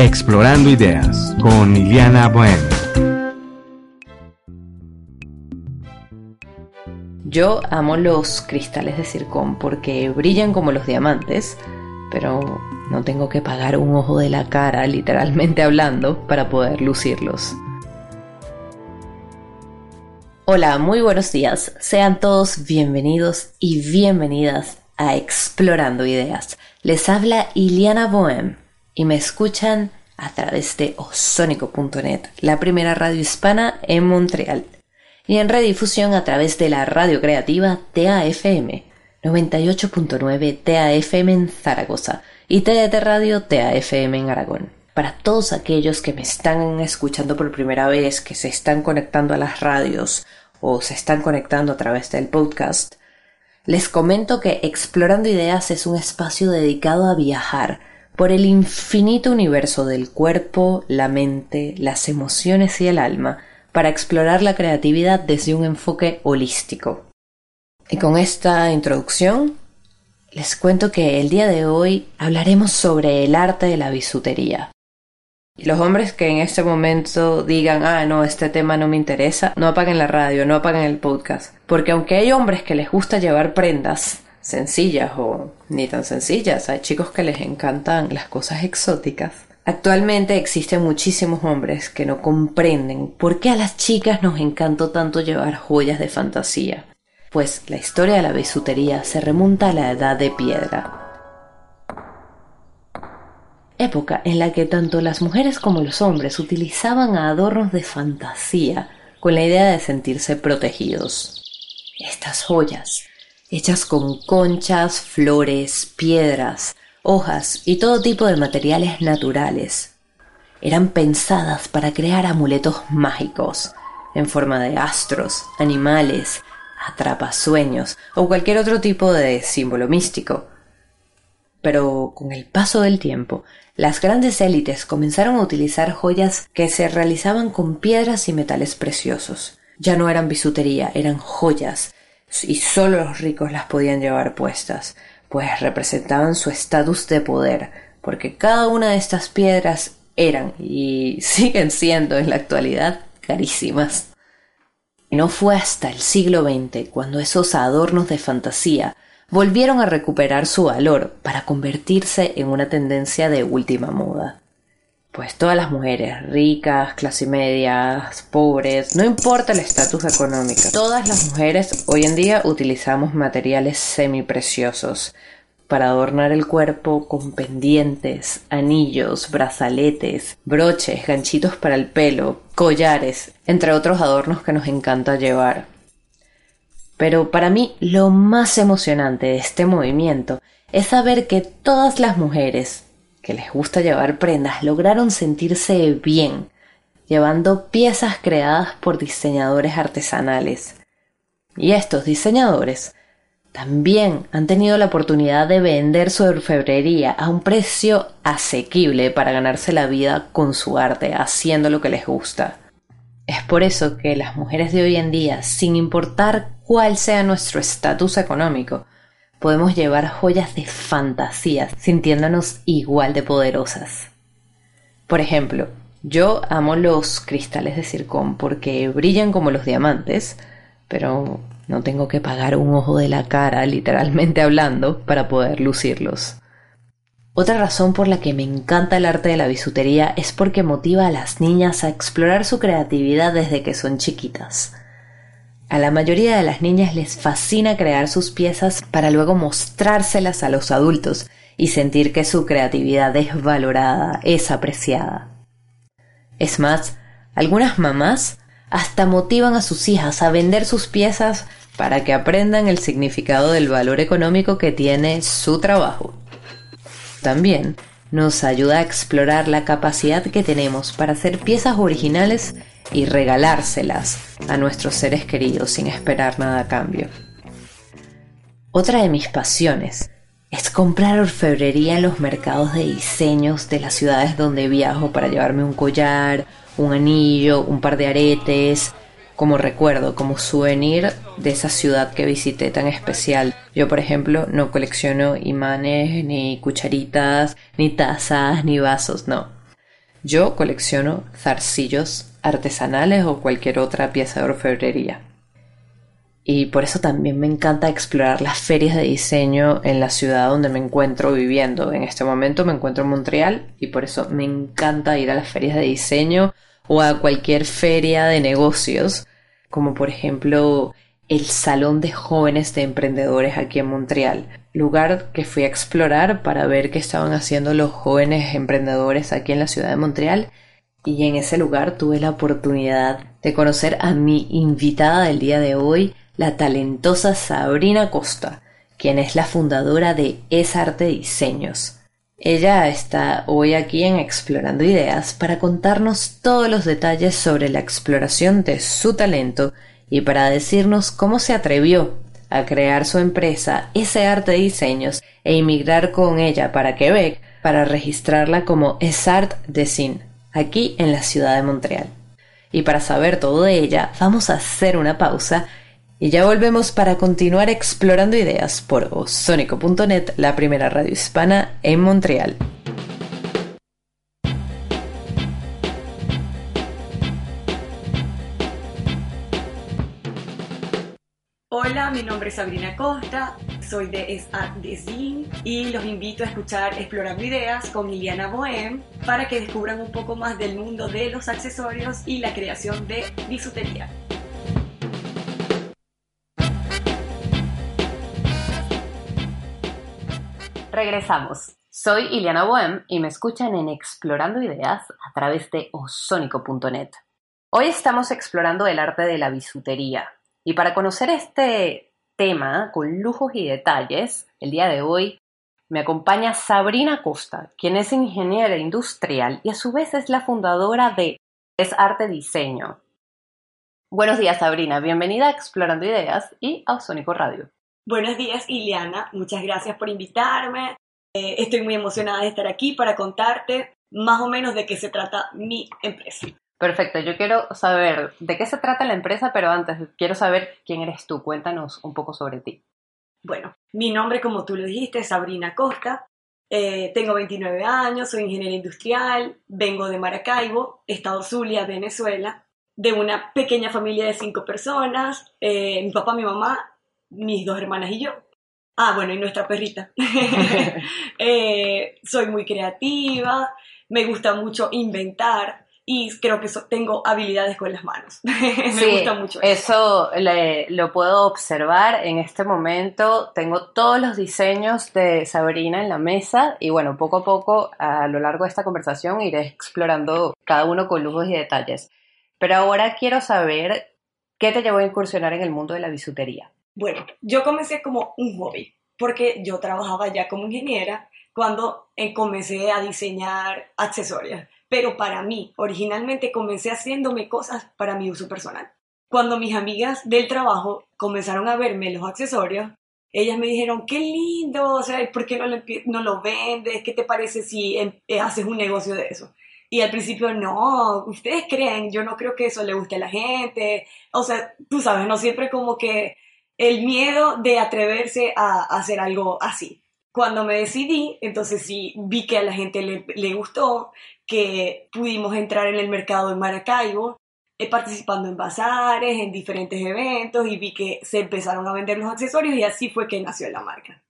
Explorando Ideas con Iliana Bohem. Yo amo los cristales de circón porque brillan como los diamantes, pero no tengo que pagar un ojo de la cara, literalmente hablando, para poder lucirlos. Hola, muy buenos días. Sean todos bienvenidos y bienvenidas a Explorando Ideas. Les habla Iliana Bohem y me escuchan a través de osónico.net, la primera radio hispana en Montreal, y en redifusión a través de la radio creativa TAFM 98.9 TAFM en Zaragoza y TDT Radio TAFM en Aragón. Para todos aquellos que me están escuchando por primera vez, que se están conectando a las radios o se están conectando a través del podcast, les comento que Explorando Ideas es un espacio dedicado a viajar, por el infinito universo del cuerpo, la mente, las emociones y el alma, para explorar la creatividad desde un enfoque holístico. Y con esta introducción, les cuento que el día de hoy hablaremos sobre el arte de la bisutería. Y los hombres que en este momento digan, ah, no, este tema no me interesa, no apaguen la radio, no apaguen el podcast. Porque aunque hay hombres que les gusta llevar prendas, sencillas o ni tan sencillas. Hay chicos que les encantan las cosas exóticas. Actualmente existen muchísimos hombres que no comprenden por qué a las chicas nos encantó tanto llevar joyas de fantasía. Pues la historia de la bisutería se remonta a la edad de piedra. Época en la que tanto las mujeres como los hombres utilizaban adornos de fantasía con la idea de sentirse protegidos. Estas joyas hechas con conchas, flores, piedras, hojas y todo tipo de materiales naturales. Eran pensadas para crear amuletos mágicos, en forma de astros, animales, atrapasueños o cualquier otro tipo de símbolo místico. Pero con el paso del tiempo, las grandes élites comenzaron a utilizar joyas que se realizaban con piedras y metales preciosos. Ya no eran bisutería, eran joyas y solo los ricos las podían llevar puestas, pues representaban su estatus de poder, porque cada una de estas piedras eran y siguen siendo en la actualidad carísimas. Y no fue hasta el siglo XX cuando esos adornos de fantasía volvieron a recuperar su valor para convertirse en una tendencia de última moda pues todas las mujeres, ricas, clase media, pobres, no importa el estatus económico, todas las mujeres hoy en día utilizamos materiales semipreciosos para adornar el cuerpo con pendientes, anillos, brazaletes, broches, ganchitos para el pelo, collares, entre otros adornos que nos encanta llevar. Pero para mí lo más emocionante de este movimiento es saber que todas las mujeres, que les gusta llevar prendas lograron sentirse bien, llevando piezas creadas por diseñadores artesanales. Y estos diseñadores también han tenido la oportunidad de vender su orfebrería a un precio asequible para ganarse la vida con su arte, haciendo lo que les gusta. Es por eso que las mujeres de hoy en día, sin importar cuál sea nuestro estatus económico, podemos llevar joyas de fantasía sintiéndonos igual de poderosas. Por ejemplo, yo amo los cristales de circón porque brillan como los diamantes, pero no tengo que pagar un ojo de la cara, literalmente hablando, para poder lucirlos. Otra razón por la que me encanta el arte de la bisutería es porque motiva a las niñas a explorar su creatividad desde que son chiquitas. A la mayoría de las niñas les fascina crear sus piezas para luego mostrárselas a los adultos y sentir que su creatividad es valorada, es apreciada. Es más, algunas mamás hasta motivan a sus hijas a vender sus piezas para que aprendan el significado del valor económico que tiene su trabajo. También nos ayuda a explorar la capacidad que tenemos para hacer piezas originales y regalárselas a nuestros seres queridos sin esperar nada a cambio. Otra de mis pasiones es comprar orfebrería en los mercados de diseños de las ciudades donde viajo para llevarme un collar, un anillo, un par de aretes, como recuerdo, como souvenir de esa ciudad que visité tan especial. Yo, por ejemplo, no colecciono imanes, ni cucharitas, ni tazas, ni vasos, no. Yo colecciono zarcillos artesanales o cualquier otra pieza de orfebrería. Y por eso también me encanta explorar las ferias de diseño en la ciudad donde me encuentro viviendo. En este momento me encuentro en Montreal y por eso me encanta ir a las ferias de diseño o a cualquier feria de negocios, como por ejemplo el Salón de Jóvenes de Emprendedores aquí en Montreal, lugar que fui a explorar para ver qué estaban haciendo los jóvenes emprendedores aquí en la ciudad de Montreal y en ese lugar tuve la oportunidad de conocer a mi invitada del día de hoy, la talentosa Sabrina Costa, quien es la fundadora de Es Arte Diseños. Ella está hoy aquí en Explorando Ideas para contarnos todos los detalles sobre la exploración de su talento y para decirnos cómo se atrevió a crear su empresa Ese Arte Diseños e emigrar con ella para Quebec para registrarla como Esart Design, aquí en la ciudad de Montreal. Y para saber todo de ella, vamos a hacer una pausa y ya volvemos para continuar explorando ideas por osónico.net, la primera radio hispana en Montreal. Hola, mi nombre es Sabrina Costa, soy de Es Design y los invito a escuchar Explorando Ideas con Liliana Bohem para que descubran un poco más del mundo de los accesorios y la creación de bisutería. Regresamos. Soy Iliana Bohem y me escuchan en Explorando Ideas a través de osónico.net. Hoy estamos explorando el arte de la bisutería y para conocer este tema con lujos y detalles, el día de hoy me acompaña Sabrina Costa, quien es ingeniera industrial y a su vez es la fundadora de Es Arte Diseño. Buenos días Sabrina, bienvenida a Explorando Ideas y a Osónico Radio. Buenos días, Iliana. Muchas gracias por invitarme. Eh, estoy muy emocionada de estar aquí para contarte más o menos de qué se trata mi empresa. Perfecto, yo quiero saber de qué se trata la empresa, pero antes quiero saber quién eres tú. Cuéntanos un poco sobre ti. Bueno, mi nombre, como tú lo dijiste, es Sabrina Costa. Eh, tengo 29 años, soy ingeniera industrial, vengo de Maracaibo, Estado Zulia, Venezuela, de una pequeña familia de cinco personas. Eh, mi papá, mi mamá mis dos hermanas y yo. Ah, bueno, y nuestra perrita. Eh, soy muy creativa, me gusta mucho inventar y creo que tengo habilidades con las manos. me gusta mucho eso. Eso lo puedo observar en este momento. Tengo todos los diseños de Sabrina en la mesa y bueno, poco a poco a lo largo de esta conversación iré explorando cada uno con lujos y detalles. Pero ahora quiero saber qué te llevó a incursionar en el mundo de la bisutería. Bueno, yo comencé como un hobby, porque yo trabajaba ya como ingeniera cuando eh, comencé a diseñar accesorios. Pero para mí, originalmente comencé haciéndome cosas para mi uso personal. Cuando mis amigas del trabajo comenzaron a verme los accesorios, ellas me dijeron, qué lindo, o sea, ¿por qué no lo, no lo vendes? ¿Qué te parece si em, eh, haces un negocio de eso? Y al principio, no, ustedes creen, yo no creo que eso le guste a la gente. O sea, tú sabes, no siempre como que el miedo de atreverse a, hacer algo así. Cuando me decidí, entonces sí vi que a la gente le, gustó, que pudimos entrar en el mercado de Maracaibo, eh, participando en bazares, en diferentes eventos y vi que se empezaron a vender los accesorios y así fue que nació la marca.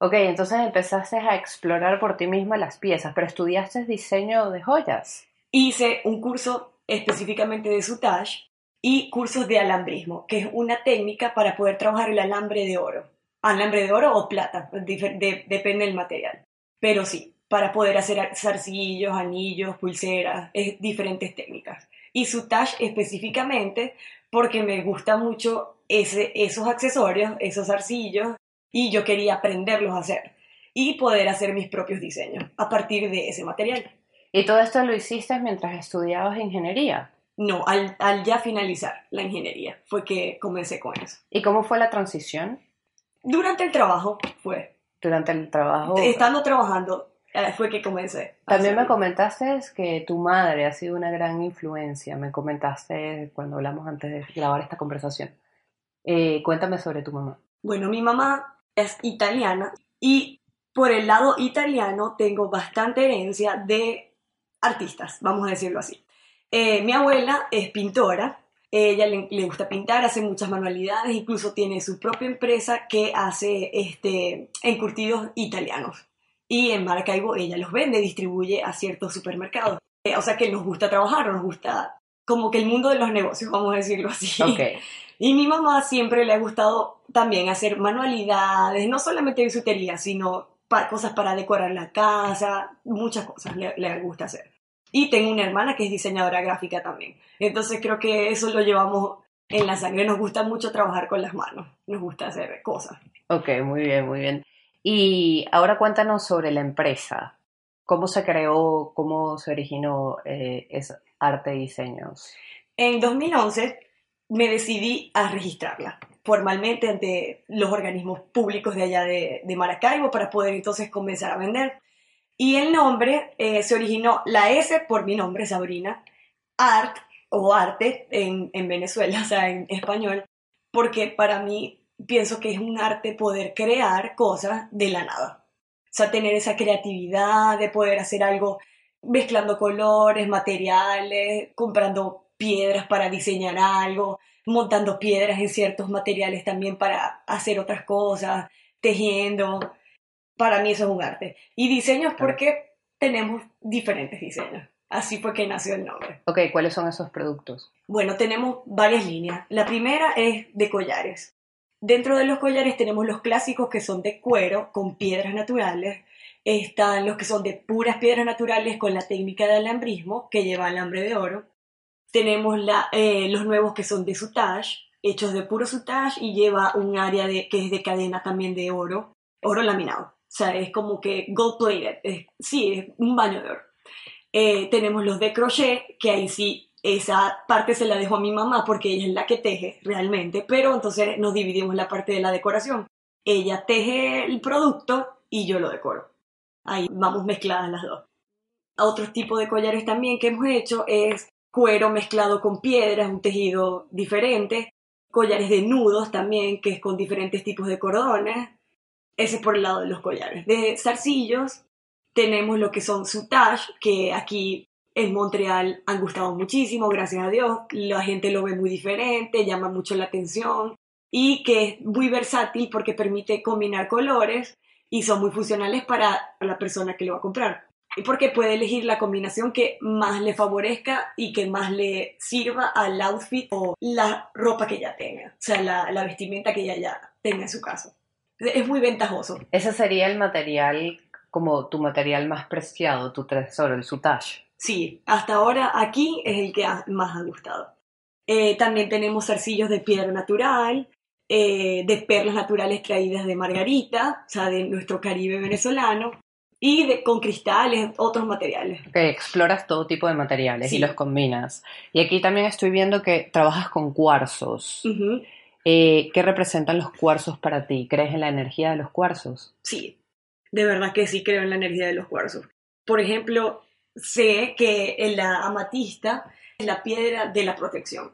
Ok, entonces empezaste a explorar por ti misma las piezas, pero estudiaste diseño de joyas. Hice un curso específicamente de sutage y cursos de alambrismo, que es una técnica para poder trabajar el alambre de oro. Alambre de oro o plata, depende del material. Pero sí, para poder hacer zarcillos, anillos, pulseras, es diferentes técnicas. Y touch específicamente porque me gusta mucho ese, esos accesorios, esos zarcillos, y yo quería aprenderlos a hacer y poder hacer mis propios diseños a partir de ese material. ¿Y todo esto lo hiciste mientras estudiabas ingeniería? No, al, al, ya finalizar la ingeniería fue que comencé con eso. ¿Y cómo fue la transición? Durante el trabajo fue. Durante el trabajo. Estando trabajando fue que comencé. También me comentaste que tu madre ha sido una gran influencia. Me comentaste cuando hablamos antes de grabar esta conversación. Eh, cuéntame sobre tu mamá. Bueno, mi mamá es italiana y por el lado italiano tengo bastante herencia de artistas, vamos a decirlo así. Eh, mi abuela es pintora, ella le, le, gusta pintar, hace muchas manualidades, incluso tiene su propia empresa que hace este, encurtidos italianos. Y en Maracaibo ella los vende, distribuye a ciertos supermercados. Eh, o sea que nos gusta trabajar, nos gusta como que el mundo de los negocios, vamos a decirlo así. Ok. Y mi mamá siempre le ha gustado también hacer manualidades, no solamente bisutería, sino pa- cosas para decorar la casa, muchas cosas le, le gusta hacer. Y tengo una hermana que es diseñadora gráfica también. Entonces creo que eso lo llevamos en la sangre. Nos gusta mucho trabajar con las manos, nos gusta hacer cosas. Ok, muy bien, muy bien. Y ahora cuéntanos sobre la empresa. ¿Cómo se creó, cómo se originó eh, Arte Diseños? En 2011 me decidí a registrarla formalmente ante los organismos públicos de allá de, de Maracaibo para poder entonces comenzar a vender. Y el nombre eh, se originó, la S por mi nombre, Sabrina, Art o Arte en, en Venezuela, o sea, en español, porque para mí pienso que es un arte poder crear cosas de la nada. O sea, tener esa creatividad de poder hacer algo mezclando colores, materiales, comprando piedras para diseñar algo, montando piedras en ciertos materiales también para hacer otras cosas, tejiendo. Para mí eso es un arte. Y diseños porque tenemos diferentes diseños. Así fue que nació el nombre. Ok, ¿cuáles son esos productos? Bueno, tenemos varias líneas. La primera es de collares. Dentro de los collares tenemos los clásicos que son de cuero con piedras naturales. Están los que son de puras piedras naturales con la técnica de alambrismo que lleva alambre de oro. Tenemos eh, los nuevos que son de sutage, hechos de puro sutage y lleva un área de, que es de cadena también de oro, oro laminado. O sea, es como que gold plated. Sí, es un baño de oro. Eh, tenemos los de crochet, que ahí sí, esa parte se la dejo a mi mamá porque ella es la que teje realmente, pero entonces nos dividimos la parte de la decoración. Ella teje el producto y yo lo decoro. Ahí vamos mezcladas las dos. Otro tipo de collares también que hemos hecho es cuero mezclado con piedras, un tejido diferente. Collares de nudos también, que es con diferentes tipos de cordones. Ese es por el lado de los collares. De zarcillos tenemos lo que son sutage, que aquí en Montreal han gustado muchísimo, gracias a Dios. La gente lo ve muy diferente, llama mucho la atención y que es muy versátil porque permite combinar colores y son muy funcionales para la persona que lo va a comprar. Y porque puede elegir la combinación que más le favorezca y que más le sirva al outfit o la ropa que ya tenga, o sea, la, vestimenta que ella ya tenga en su casa. Es muy ventajoso. Ese sería el material, como tu material más preciado, tu tesoro, el sutage. Sí, hasta ahora aquí es el que ha- más ha gustado. Eh, también tenemos zarcillos de piedra natural, eh, de perlas naturales traídas de Margarita, o sea, de nuestro Caribe venezolano, y de, con cristales, otros materiales. Ok, exploras todo tipo de materiales y los combinas. Y aquí también estoy viendo que trabajas con cuarzos. Eh, ¿Qué representan los cuarzos para ti? ¿Crees en la energía de los cuarzos? Sí, de verdad que sí creo en la energía de los cuarzos. Por ejemplo, sé que la amatista es la piedra de la protección.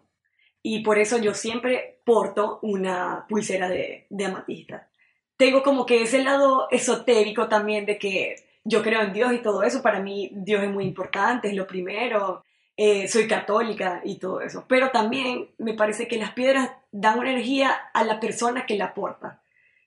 Y por eso yo siempre porto una pulsera de, de amatista. Tengo como que ese lado esotérico también de que yo creo en Dios y todo eso. Para mí Dios es muy importante, es lo primero. Eh, soy católica y todo eso. Pero también me parece que las piedras dan una energía a la persona que la porta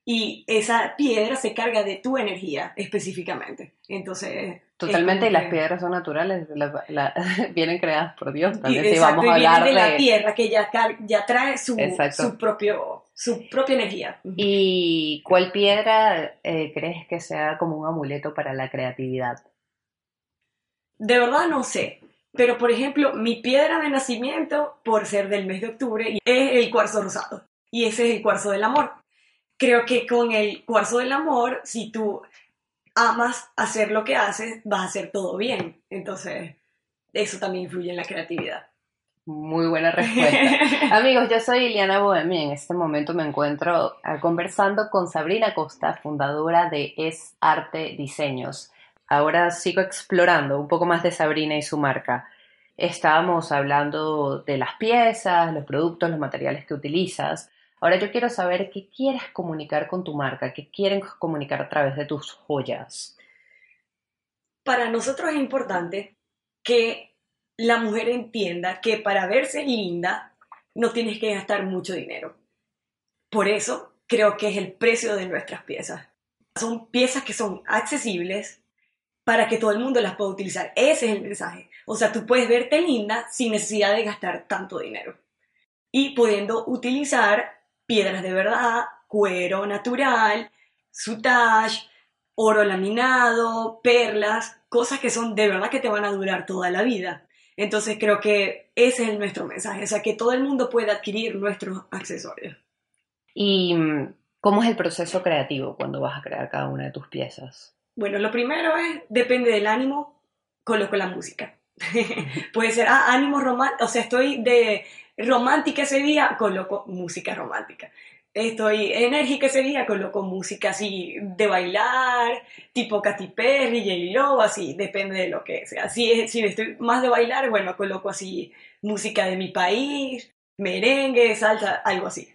y esa piedra se carga de tu energía específicamente. Entonces. Totalmente, y las que- piedras son naturales, la- la- vienen creadas por Dios y- también. si exacto, vamos y a hablar de la tierra que ya, ya trae su, su, propio, su propia energía. ¿Y cuál piedra eh, crees que sea como un amuleto para la creatividad? De verdad no sé. Pero, por ejemplo, mi piedra de nacimiento, por ser del mes de octubre, es el cuarzo rosado. Y ese es el cuarzo del amor. Creo que con el cuarzo del amor, si tú amas hacer lo que haces, vas a hacer todo bien. Entonces, eso también influye en la creatividad. Muy buena respuesta. Amigos, yo soy Iliana Bohemi. En este momento me encuentro ah, conversando con Sabrina Costa, fundadora de Es Arte Diseños. Ahora sigo explorando un poco más de Sabrina y su marca. Estábamos hablando de las piezas, los productos, los materiales que utilizas. Ahora yo quiero saber qué quieres comunicar con tu marca, qué quieren comunicar a través de tus joyas. Para nosotros es importante que la mujer entienda que para verse linda no tienes que gastar mucho dinero. Por eso creo que es el precio de nuestras piezas. Son piezas que son accesibles para que todo el mundo las pueda utilizar. Ese es el mensaje. O sea, tú puedes verte linda sin necesidad de gastar tanto dinero. Y pudiendo utilizar piedras de verdad, cuero natural, sutage, oro laminado, perlas, cosas que son de verdad que te van a durar toda la vida. Entonces creo que ese es nuestro mensaje, o sea, que todo el mundo pueda adquirir nuestros accesorios. ¿Y mm, cómo es el proceso creativo cuando vas a crear cada una de tus piezas? Bueno, lo primero es, depende del ánimo, coloco la música. Puede ser, ah, ánimo romántico, o sea, estoy de romántica ese día, coloco música romántica estoy enérgica ese día, coloco música así de bailar, tipo Katy Perry, J-Lo, así, depende de lo que sea. Si, si estoy más de bailar, bueno, coloco así música de mi país, merengue, salsa, algo así.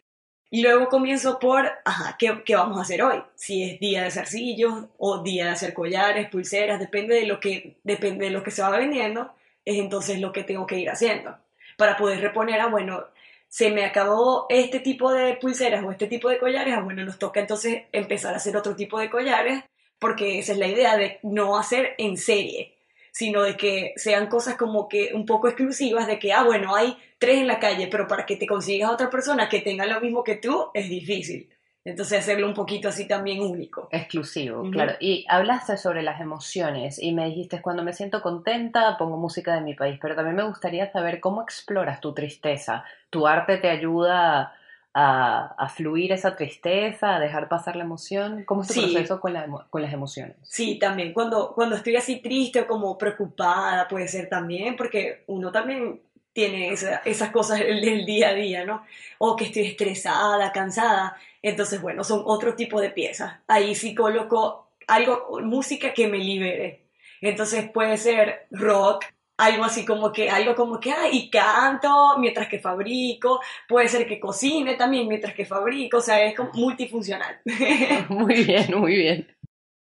Y luego comienzo por, ajá, ¿qué, ¿qué, vamos a hacer hoy? Si es día de zarcillos o día de hacer collares, pulseras, depende de lo que, depende de lo que se va vendiendo, es entonces lo que tengo que ir haciendo. Para poder reponer a, bueno, se me acabó este tipo de pulseras o este tipo de collares, ah, bueno, nos toca entonces empezar a hacer otro tipo de collares, porque esa es la idea de no hacer en serie, sino de que sean cosas como que un poco exclusivas, de que, ah, bueno, hay tres en la calle, pero para que te consigas otra persona que tenga lo mismo que tú, es difícil. Entonces hacerlo un poquito así también único. Exclusivo, claro. Y hablaste sobre las emociones y me dijiste, cuando me siento contenta pongo música de mi país, pero también me gustaría saber cómo exploras tu tristeza. ¿Tu arte te ayuda a, fluir esa tristeza, a dejar pasar la emoción? ¿Cómo es tu proceso con, con, las emociones? Sí, también. Cuando, cuando estoy así triste o como preocupada puede ser también, porque uno también tiene esas cosas del día a día, ¿no? O que estoy estresada, cansada entonces, bueno, son otro tipo de piezas. Ahí sí coloco algo, música que me libere. Entonces puede ser rock, algo así como que, algo como que, ah, y canto mientras que fabrico, puede ser que cocine también mientras que fabrico, o sea, es como multifuncional. Muy bien, muy bien.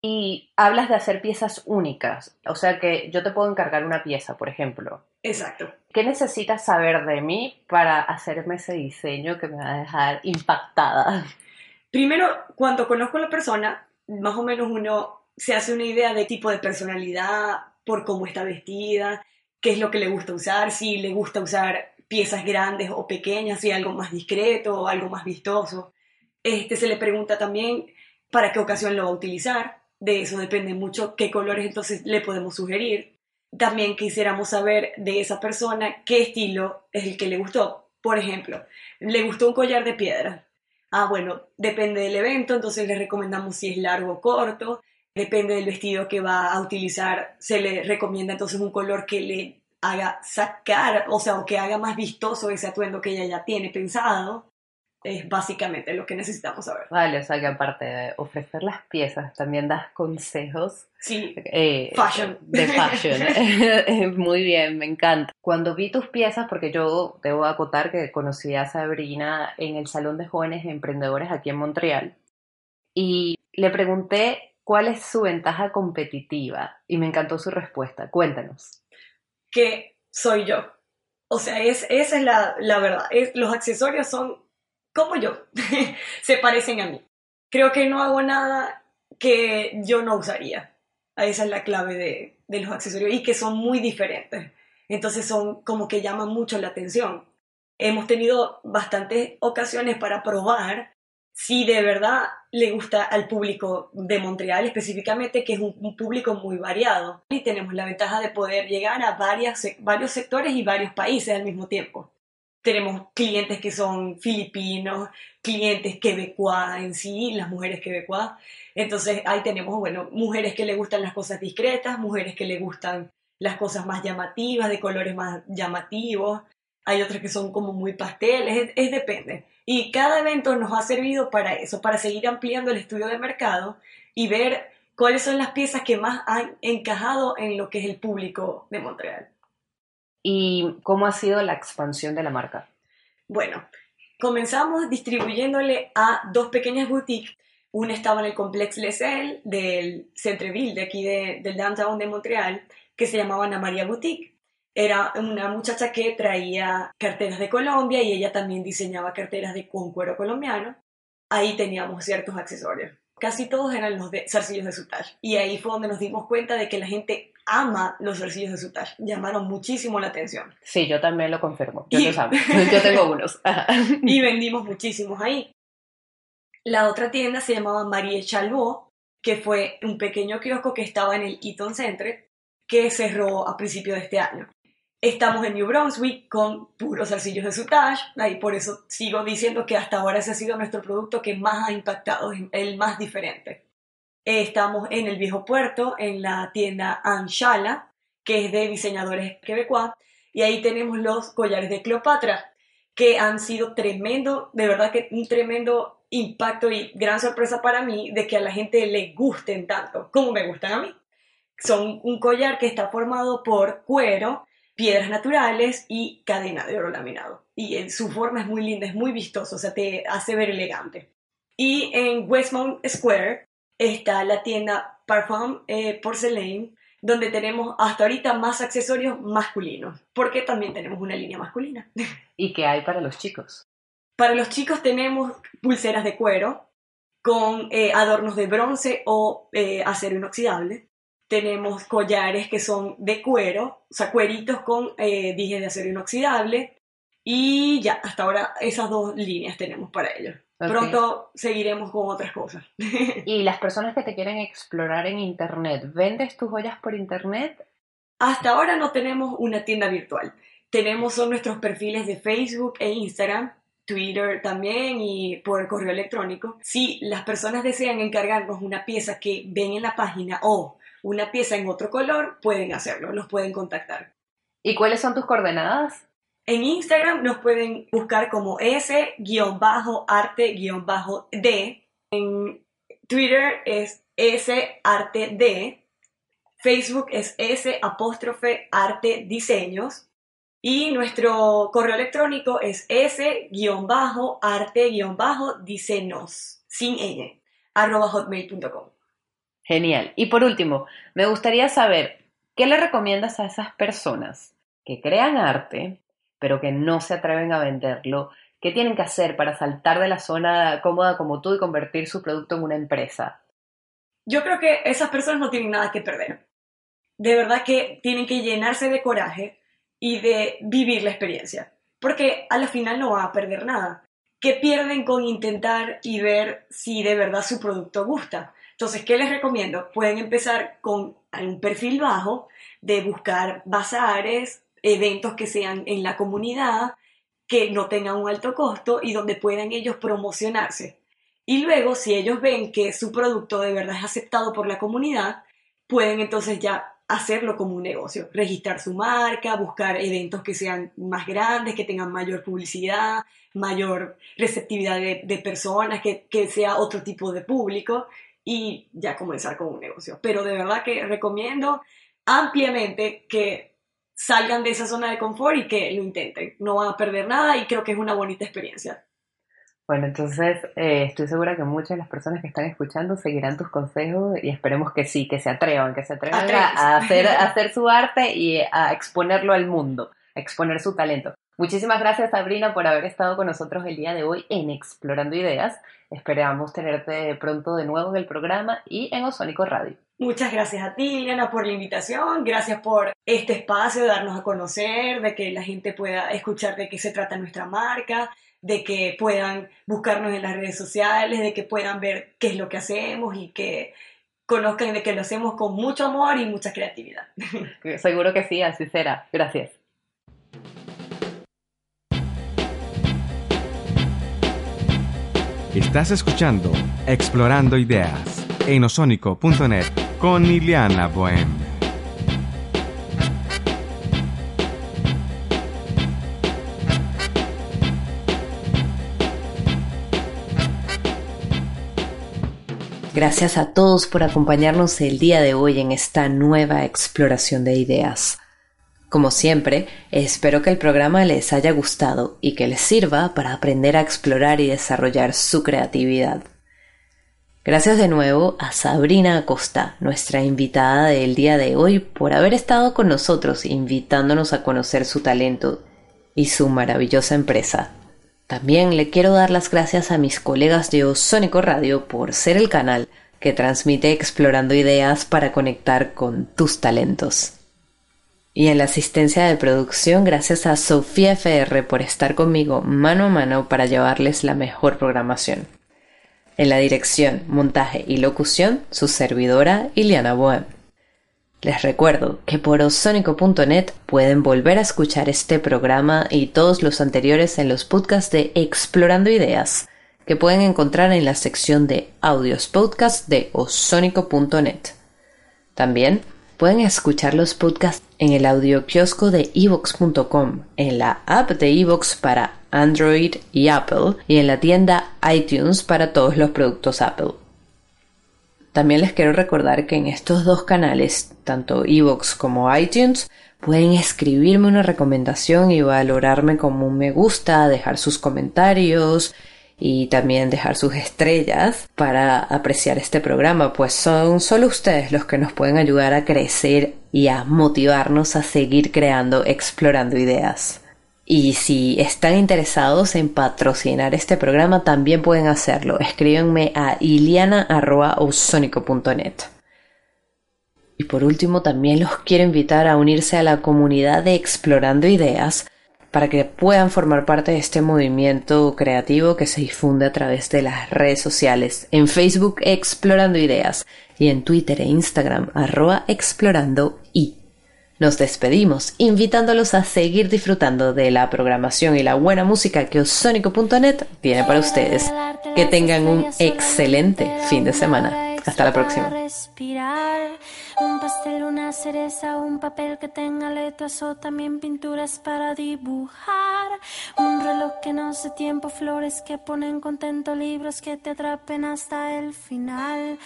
Y hablas de hacer piezas únicas, o sea que yo te puedo encargar una pieza, por ejemplo. Exacto. ¿Qué necesitas saber de mí para hacerme ese diseño que me va a dejar impactada? Primero, cuando conozco a la persona, más o menos uno se hace una idea de tipo de personalidad, por cómo está vestida, qué es lo que le gusta usar, si le gusta usar piezas grandes o pequeñas, si algo más discreto o algo más vistoso. Este se le pregunta también para qué ocasión lo va a utilizar de eso depende mucho qué colores entonces le podemos sugerir. También quisiéramos saber de esa persona qué estilo es el que le gustó. Por ejemplo, le gustó un collar de piedra. Ah, bueno, depende del evento, entonces le recomendamos si es largo o corto. Depende del vestido que va a utilizar, se le recomienda entonces un color que le haga sacar, o sea, o que haga más vistoso ese atuendo que ella ya tiene pensado es básicamente lo que necesitamos saber. Vale, o sea que aparte de ofrecer las piezas, también das consejos. Sí, eh, fashion. De fashion. Muy bien, me encanta. Cuando vi tus piezas, porque yo debo acotar que conocí a Sabrina en el Salón de Jóvenes Emprendedores aquí en Montreal, y le pregunté cuál es su ventaja competitiva, y me encantó su respuesta. Cuéntanos. Que soy yo. O sea, es, esa es la, la verdad. Es, los accesorios son como yo, se parecen a mí. Creo que no hago nada que yo no usaría. Esa es la clave de, los accesorios y que son muy diferentes. Entonces son como que llaman mucho la atención. Hemos tenido bastantes ocasiones para probar si de verdad le gusta al público de Montreal específicamente, que es un, público muy variado. Y tenemos la ventaja de poder llegar a varios sectores y varios países al mismo tiempo tenemos clientes que son filipinos, clientes quebecuas en sí, las mujeres quebecuas. Entonces ahí tenemos, bueno, mujeres que le gustan las cosas discretas, mujeres que le gustan las cosas más llamativas, de colores más llamativos. Hay otras que son como muy pasteles, es, depende. Y cada evento nos ha servido para eso, para seguir ampliando el estudio de mercado y ver cuáles son las piezas que más han encajado en lo que es el público de Montreal. ¿Y cómo ha sido la expansión de la marca? Bueno, comenzamos distribuyéndole a dos pequeñas boutiques. Una estaba en el Complex Les del Centreville, de aquí del downtown de Montreal, que se llamaba Ana María Boutique. Era una muchacha que traía carteras de Colombia y ella también diseñaba carteras de con cuero colombiano. Ahí teníamos ciertos accesorios. Casi todos eran los de zarcillos de sutage. Y ahí fue donde nos dimos cuenta de que la gente ama los zarcillos de sutage. Llamaron muchísimo la atención. Sí, yo también lo confirmo. Yo los amo. yo tengo unos. y vendimos muchísimos ahí. La otra tienda se llamaba Marie Chalot, que fue un pequeño kiosco que estaba en el Eaton Center, que cerró a principios de este año. Estamos en New Brunswick con puros arcillos de sutage, y por eso sigo diciendo que hasta ahora ese ha sido nuestro producto que más ha impactado, el más diferente. Estamos en el viejo puerto, en la tienda Anshala, que es de diseñadores quebecois, y ahí tenemos los collares de Cleopatra, que han sido tremendo, de verdad que un tremendo impacto y gran sorpresa para mí de que a la gente le gusten tanto como me gustan a mí. Son un collar que está formado por cuero, piedras naturales y cadena de oro laminado. Y su forma es muy linda, es muy vistoso, o sea, te hace ver elegante. Y en Westmount Square está la tienda Parfum eh, Porcelain, donde tenemos hasta ahorita más accesorios masculinos, porque también tenemos una línea masculina. ¿Y qué hay para los chicos? Para los chicos tenemos pulseras de cuero con eh, adornos de bronce o eh, acero inoxidable. Tenemos collares que son de cuero, o sea, cueritos con eh, dije de acero inoxidable. Y ya, hasta ahora esas dos líneas tenemos para ellos. Pronto seguiremos con otras cosas. ¿Y las personas que te quieren explorar en Internet, vendes tus joyas por Internet? Hasta ahora no tenemos una tienda virtual. Tenemos son nuestros perfiles de Facebook e Instagram, Twitter también y por correo electrónico. Si las personas desean encargarnos una pieza que ven en la página o una pieza en otro color, pueden hacerlo, nos pueden contactar. ¿Y cuáles son tus coordenadas? En Instagram nos pueden buscar como S-arte-d. En Twitter es S-arte-d. Facebook es S apóstrofe arte diseños. Y nuestro correo electrónico es s-arte-diseños, sin ñ, arroba hotmail.com. Genial. Y por último, me gustaría saber, ¿qué le recomiendas a esas personas que crean arte, pero que no se atreven a venderlo? ¿Qué tienen que hacer para saltar de la zona cómoda como tú y convertir su producto en una empresa? Yo creo que esas personas no tienen nada que perder. De verdad que tienen que llenarse de coraje y de vivir la experiencia, porque a la final no va a perder nada. ¿Qué pierden con intentar y ver si de verdad su producto gusta? Entonces, ¿qué les recomiendo? Pueden empezar con un perfil bajo de buscar bazares, eventos que sean en la comunidad, que no tengan un alto costo y donde puedan ellos promocionarse. Y luego, si ellos ven que su producto de verdad es aceptado por la comunidad, pueden entonces ya hacerlo como un negocio, registrar su marca, buscar eventos que sean más grandes, que tengan mayor publicidad, mayor receptividad de, personas, que, que, sea otro tipo de público y ya comenzar con un negocio. Pero de verdad que recomiendo ampliamente que salgan de esa zona de confort y que lo intenten. No van a perder nada y creo que es una bonita experiencia. Bueno, entonces eh, estoy segura que muchas de las personas que están escuchando seguirán tus consejos y esperemos que sí, que se atrevan, que se atrevan a hacer, a hacer su arte y a exponerlo al mundo, a exponer su talento. Muchísimas gracias Sabrina por haber estado con nosotros el día de hoy en Explorando Ideas. Esperamos tenerte pronto de nuevo en el programa y en Osónico Radio. Muchas gracias a ti, Liliana, por la invitación. Gracias por este espacio, de darnos a conocer, de que la gente pueda escuchar de qué se trata nuestra marca, de que puedan buscarnos en las redes sociales, de que puedan ver qué es lo que hacemos y que conozcan de que lo hacemos con mucho amor y mucha creatividad. Seguro que sí, así será. Gracias. Estás escuchando Explorando Ideas en osónico.net con Liliana Bohem. Gracias a todos por acompañarnos el día de hoy en esta nueva exploración de ideas. Como siempre, espero que el programa les haya gustado y que les sirva para aprender a explorar y desarrollar su creatividad. Gracias de nuevo a Sabrina Acosta, nuestra invitada del día de hoy, por haber estado con nosotros invitándonos a conocer su talento y su maravillosa empresa. También le quiero dar las gracias a mis colegas de Osónico Radio por ser el canal que transmite explorando ideas para conectar con tus talentos. Y en la asistencia de producción, gracias a Sofía FR por estar conmigo mano a mano para llevarles la mejor programación. En la dirección, montaje y locución, su servidora Iliana Bohem. Les recuerdo que por osónico.net pueden volver a escuchar este programa y todos los anteriores en los podcasts de Explorando Ideas, que pueden encontrar en la sección de audios podcast de osónico.net. También pueden escuchar los podcasts en el audio kiosco de evox.com, en la app de evox para Android y Apple y en la tienda iTunes para todos los productos Apple. También les quiero recordar que en estos dos canales, tanto evox como iTunes, pueden escribirme una recomendación y valorarme como un me gusta, dejar sus comentarios, y también dejar sus estrellas para apreciar este programa, pues son solo ustedes los que nos pueden ayudar a crecer y a motivarnos a seguir creando, explorando ideas. Y si están interesados en patrocinar este programa, también pueden hacerlo. Escríbanme a iliana.osónico.net. Y por último, también los quiero invitar a unirse a la comunidad de Explorando Ideas para que puedan formar parte de este movimiento creativo que se difunde a través de las redes sociales, en Facebook Explorando Ideas y en Twitter e Instagram arroba explorando y. Nos despedimos invitándolos a seguir disfrutando de la programación y la buena música que Osónico.net tiene para ustedes. Que tengan un excelente fin de semana. Hasta la próxima. Un pastel, una cereza, un papel que tenga letras o también pinturas para dibujar. Un reloj que no sé tiempo, flores que ponen contento, libros que te atrapen hasta el final.